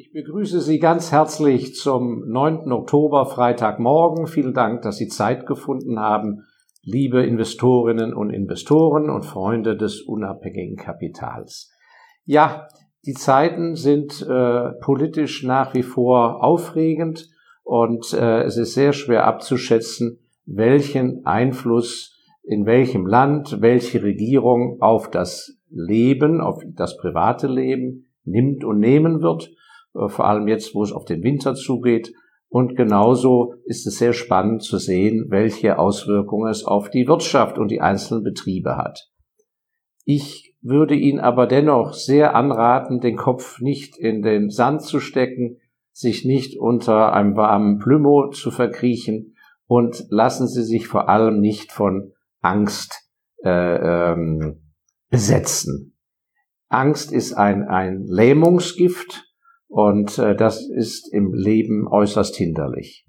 Ich begrüße Sie ganz herzlich zum 9. Oktober, Freitagmorgen. Vielen Dank, dass Sie Zeit gefunden haben, liebe Investorinnen und Investoren und Freunde des unabhängigen Kapitals. Ja, die Zeiten sind äh, politisch nach wie vor aufregend und äh, es ist sehr schwer abzuschätzen, welchen Einfluss in welchem Land welche Regierung auf das Leben, auf das private Leben nimmt und nehmen wird. Äh, vor allem jetzt, wo es auf den Winter zugeht. Und genauso ist es sehr spannend zu sehen, welche Auswirkungen es auf die Wirtschaft und die einzelnen Betriebe hat. Ich würde Ihnen aber dennoch sehr anraten, den Kopf nicht in den Sand zu stecken, sich nicht unter einem warmen Plümo zu verkriechen und lassen Sie sich vor allem nicht von Angst äh, ähm, besetzen. Angst ist ein, ein Lähmungsgift, und äh, das ist im Leben äußerst hinderlich.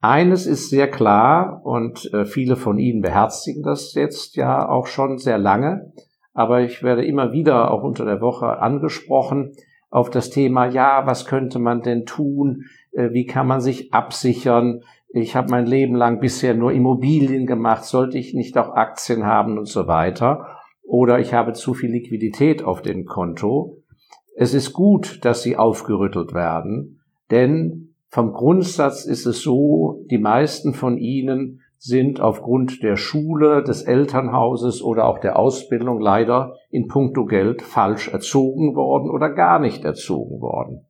Eines ist sehr klar und äh, viele von Ihnen beherzigen das jetzt ja auch schon sehr lange, aber ich werde immer wieder auch unter der Woche angesprochen auf das Thema, ja, was könnte man denn tun? Äh, wie kann man sich absichern? Ich habe mein Leben lang bisher nur Immobilien gemacht, sollte ich nicht auch Aktien haben und so weiter? Oder ich habe zu viel Liquidität auf dem Konto. Es ist gut, dass sie aufgerüttelt werden, denn vom Grundsatz ist es so, die meisten von ihnen sind aufgrund der Schule, des Elternhauses oder auch der Ausbildung leider in puncto Geld falsch erzogen worden oder gar nicht erzogen worden.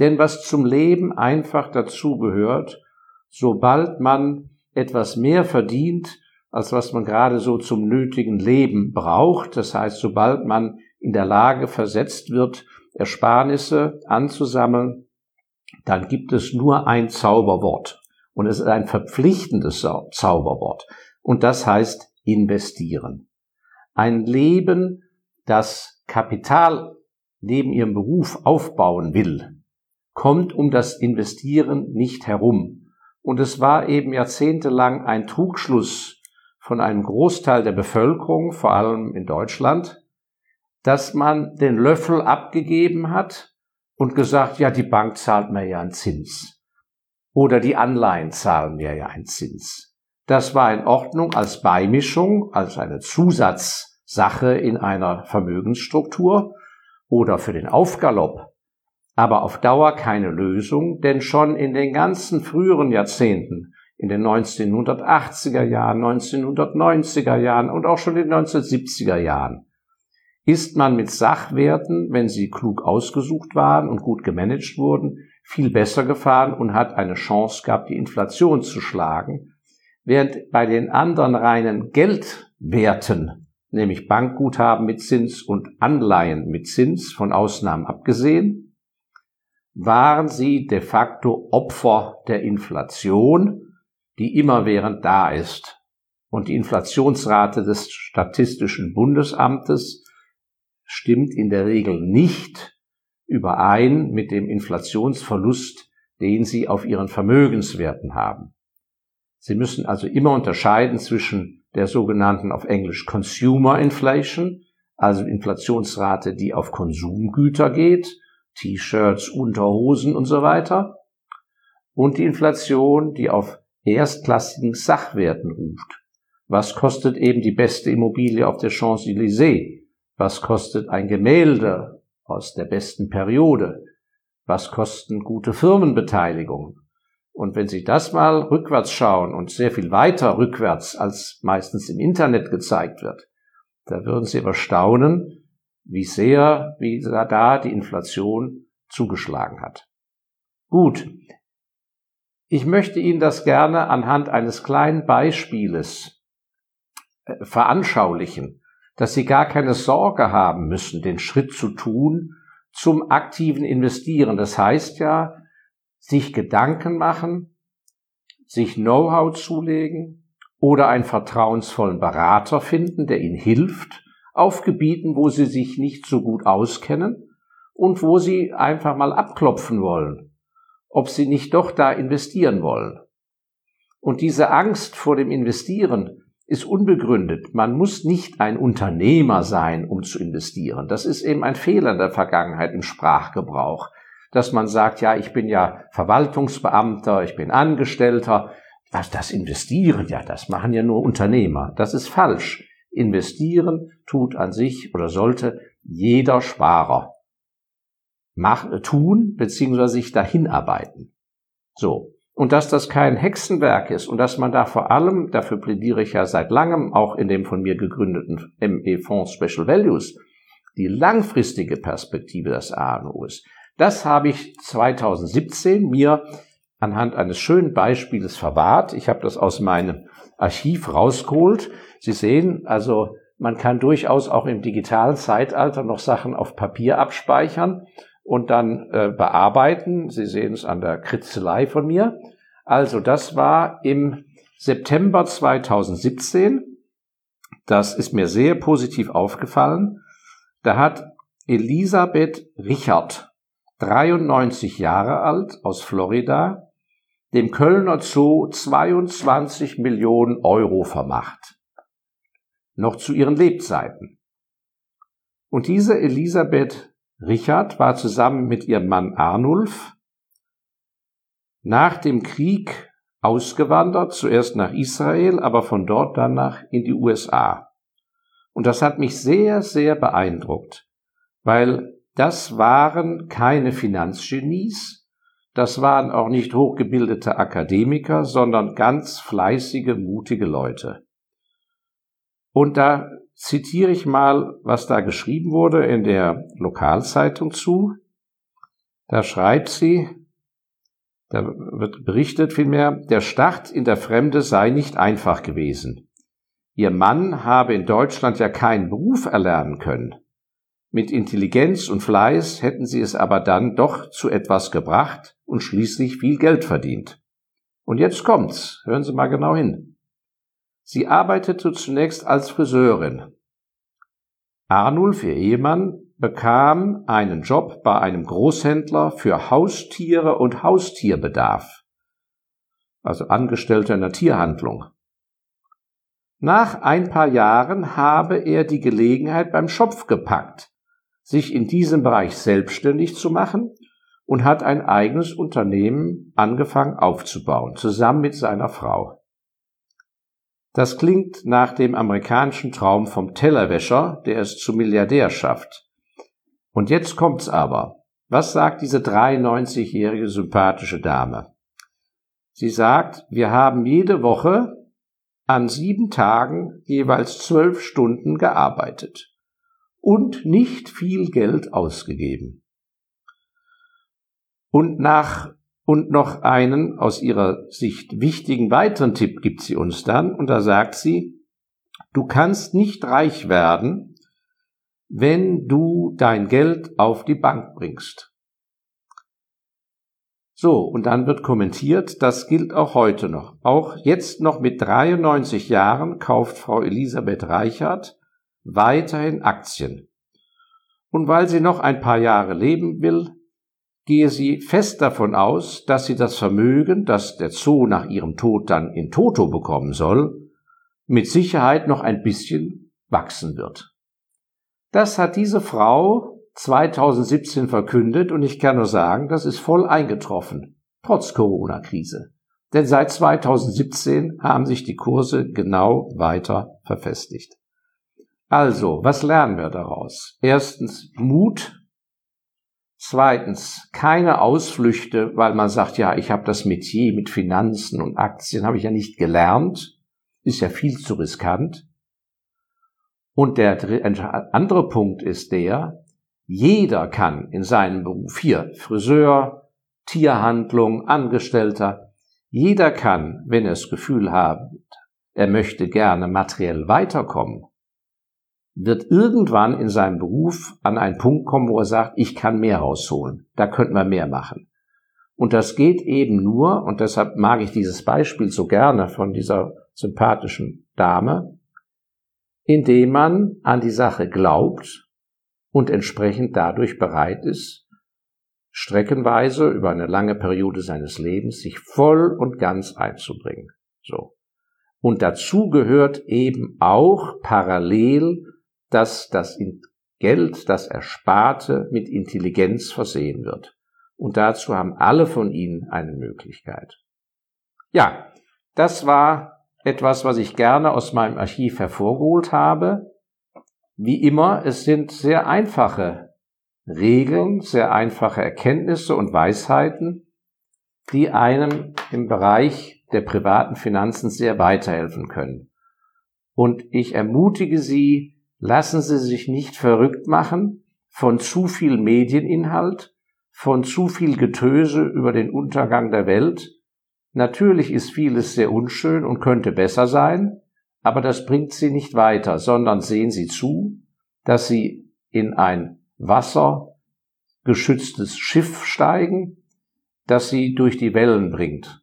Denn was zum Leben einfach dazu gehört, sobald man etwas mehr verdient, als was man gerade so zum nötigen Leben braucht, das heißt, sobald man in der Lage versetzt wird, Ersparnisse anzusammeln, dann gibt es nur ein Zauberwort. Und es ist ein verpflichtendes Zauberwort. Und das heißt investieren. Ein Leben, das Kapital neben ihrem Beruf aufbauen will, kommt um das Investieren nicht herum. Und es war eben jahrzehntelang ein Trugschluss von einem Großteil der Bevölkerung, vor allem in Deutschland, dass man den Löffel abgegeben hat und gesagt, ja, die Bank zahlt mir ja einen Zins. Oder die Anleihen zahlen mir ja einen Zins. Das war in Ordnung als Beimischung, als eine Zusatzsache in einer Vermögensstruktur oder für den Aufgalopp. Aber auf Dauer keine Lösung, denn schon in den ganzen früheren Jahrzehnten, in den 1980er Jahren, 1990er Jahren und auch schon in den 1970er Jahren, ist man mit Sachwerten, wenn sie klug ausgesucht waren und gut gemanagt wurden, viel besser gefahren und hat eine Chance gehabt, die Inflation zu schlagen, während bei den anderen reinen Geldwerten, nämlich Bankguthaben mit Zins und Anleihen mit Zins, von Ausnahmen abgesehen, waren sie de facto Opfer der Inflation, die immerwährend da ist. Und die Inflationsrate des Statistischen Bundesamtes stimmt in der Regel nicht überein mit dem Inflationsverlust, den Sie auf Ihren Vermögenswerten haben. Sie müssen also immer unterscheiden zwischen der sogenannten auf Englisch Consumer Inflation, also Inflationsrate, die auf Konsumgüter geht, T-Shirts, Unterhosen und so weiter, und die Inflation, die auf erstklassigen Sachwerten ruft. Was kostet eben die beste Immobilie auf der Champs-Élysées? Was kostet ein Gemälde aus der besten Periode? Was kosten gute Firmenbeteiligungen? Und wenn Sie das mal rückwärts schauen und sehr viel weiter rückwärts als meistens im Internet gezeigt wird, da würden Sie aber staunen, wie sehr, wie da die Inflation zugeschlagen hat. Gut. Ich möchte Ihnen das gerne anhand eines kleinen Beispieles äh, veranschaulichen dass sie gar keine Sorge haben müssen, den Schritt zu tun zum aktiven Investieren. Das heißt ja, sich Gedanken machen, sich Know-how zulegen oder einen vertrauensvollen Berater finden, der ihnen hilft, auf Gebieten, wo sie sich nicht so gut auskennen und wo sie einfach mal abklopfen wollen, ob sie nicht doch da investieren wollen. Und diese Angst vor dem Investieren, ist unbegründet. Man muss nicht ein Unternehmer sein, um zu investieren. Das ist eben ein Fehler in der Vergangenheit im Sprachgebrauch. dass man sagt, ja, ich bin ja Verwaltungsbeamter, ich bin Angestellter. Was das Investieren, ja, das machen ja nur Unternehmer. Das ist falsch. Investieren tut an sich oder sollte jeder Sparer mach, tun bzw. sich dahin arbeiten. So. Und dass das kein Hexenwerk ist und dass man da vor allem, dafür plädiere ich ja seit langem auch in dem von mir gegründeten ME-Fonds Special Values, die langfristige Perspektive des ANO ist. Das habe ich 2017 mir anhand eines schönen Beispiels verwahrt. Ich habe das aus meinem Archiv rausgeholt. Sie sehen, also man kann durchaus auch im digitalen Zeitalter noch Sachen auf Papier abspeichern und dann äh, bearbeiten. Sie sehen es an der Kritzelei von mir. Also das war im September 2017. Das ist mir sehr positiv aufgefallen. Da hat Elisabeth Richard, 93 Jahre alt, aus Florida, dem Kölner Zoo 22 Millionen Euro vermacht. Noch zu ihren Lebzeiten. Und diese Elisabeth Richard war zusammen mit ihrem Mann Arnulf nach dem Krieg ausgewandert, zuerst nach Israel, aber von dort dann nach in die USA. Und das hat mich sehr, sehr beeindruckt, weil das waren keine Finanzgenies, das waren auch nicht hochgebildete Akademiker, sondern ganz fleißige, mutige Leute. Und da zitiere ich mal, was da geschrieben wurde in der Lokalzeitung zu. Da schreibt sie, da wird berichtet vielmehr, der Start in der Fremde sei nicht einfach gewesen. Ihr Mann habe in Deutschland ja keinen Beruf erlernen können. Mit Intelligenz und Fleiß hätten sie es aber dann doch zu etwas gebracht und schließlich viel Geld verdient. Und jetzt kommt's, hören Sie mal genau hin. Sie arbeitete zunächst als Friseurin. Arnulf, ihr Ehemann, bekam einen Job bei einem Großhändler für Haustiere und Haustierbedarf, also Angestellter in der Tierhandlung. Nach ein paar Jahren habe er die Gelegenheit beim Schopf gepackt, sich in diesem Bereich selbstständig zu machen und hat ein eigenes Unternehmen angefangen aufzubauen, zusammen mit seiner Frau. Das klingt nach dem amerikanischen Traum vom Tellerwäscher, der es zum Milliardär schafft. Und jetzt kommt's aber. Was sagt diese 93-jährige sympathische Dame? Sie sagt, wir haben jede Woche an sieben Tagen jeweils zwölf Stunden gearbeitet und nicht viel Geld ausgegeben. Und nach und noch einen aus ihrer Sicht wichtigen weiteren Tipp gibt sie uns dann, und da sagt sie, du kannst nicht reich werden, wenn du dein Geld auf die Bank bringst. So, und dann wird kommentiert, das gilt auch heute noch. Auch jetzt noch mit 93 Jahren kauft Frau Elisabeth Reichert weiterhin Aktien. Und weil sie noch ein paar Jahre leben will, gehe sie fest davon aus, dass sie das Vermögen, das der Zoo nach ihrem Tod dann in Toto bekommen soll, mit Sicherheit noch ein bisschen wachsen wird. Das hat diese Frau 2017 verkündet und ich kann nur sagen, das ist voll eingetroffen, trotz Corona-Krise. Denn seit 2017 haben sich die Kurse genau weiter verfestigt. Also, was lernen wir daraus? Erstens Mut Zweitens, keine Ausflüchte, weil man sagt, ja, ich habe das Metier mit Finanzen und Aktien, habe ich ja nicht gelernt, ist ja viel zu riskant. Und der andere Punkt ist der, jeder kann in seinem Beruf, hier Friseur, Tierhandlung, Angestellter, jeder kann, wenn er das Gefühl hat, er möchte gerne materiell weiterkommen, wird irgendwann in seinem Beruf an einen Punkt kommen, wo er sagt, ich kann mehr rausholen, da könnte man mehr machen. Und das geht eben nur, und deshalb mag ich dieses Beispiel so gerne von dieser sympathischen Dame, indem man an die Sache glaubt und entsprechend dadurch bereit ist, streckenweise über eine lange Periode seines Lebens sich voll und ganz einzubringen. So. Und dazu gehört eben auch parallel dass das Geld, das Ersparte, mit Intelligenz versehen wird. Und dazu haben alle von Ihnen eine Möglichkeit. Ja, das war etwas, was ich gerne aus meinem Archiv hervorgeholt habe. Wie immer, es sind sehr einfache Regeln, sehr einfache Erkenntnisse und Weisheiten, die einem im Bereich der privaten Finanzen sehr weiterhelfen können. Und ich ermutige Sie, lassen Sie sich nicht verrückt machen von zu viel Medieninhalt, von zu viel Getöse über den Untergang der Welt. Natürlich ist vieles sehr unschön und könnte besser sein, aber das bringt Sie nicht weiter, sondern sehen Sie zu, dass Sie in ein wassergeschütztes Schiff steigen, das Sie durch die Wellen bringt.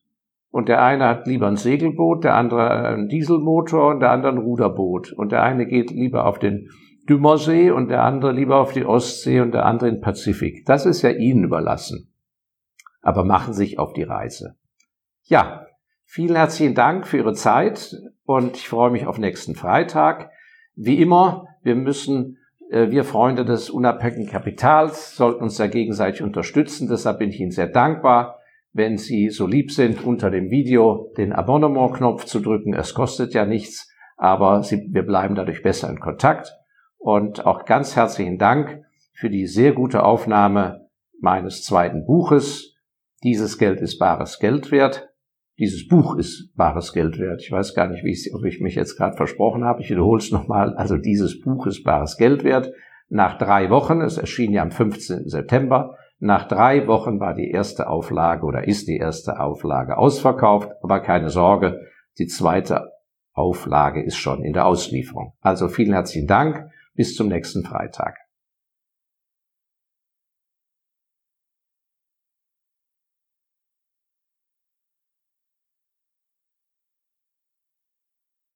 Und der eine hat lieber ein Segelboot, der andere einen Dieselmotor und der andere ein Ruderboot. Und der eine geht lieber auf den Dümmersee und der andere lieber auf die Ostsee und der andere in den Pazifik. Das ist ja Ihnen überlassen. Aber machen sich auf die Reise. Ja, vielen herzlichen Dank für Ihre Zeit und ich freue mich auf nächsten Freitag. Wie immer, wir müssen, äh, wir Freunde des unabhängigen Kapitals sollten uns da gegenseitig unterstützen. Deshalb bin ich Ihnen sehr dankbar wenn Sie so lieb sind, unter dem Video den Abonnement-Knopf zu drücken. Es kostet ja nichts, aber wir bleiben dadurch besser in Kontakt. Und auch ganz herzlichen Dank für die sehr gute Aufnahme meines zweiten Buches. Dieses Geld ist bares Geld wert. Dieses Buch ist bares Geld wert. Ich weiß gar nicht, wie ich, ob ich mich jetzt gerade versprochen habe. Ich wiederhole es nochmal. Also dieses Buch ist bares Geld wert. Nach drei Wochen, es erschien ja am 15. September, nach drei Wochen war die erste Auflage oder ist die erste Auflage ausverkauft, aber keine Sorge, die zweite Auflage ist schon in der Auslieferung. Also vielen herzlichen Dank, bis zum nächsten Freitag.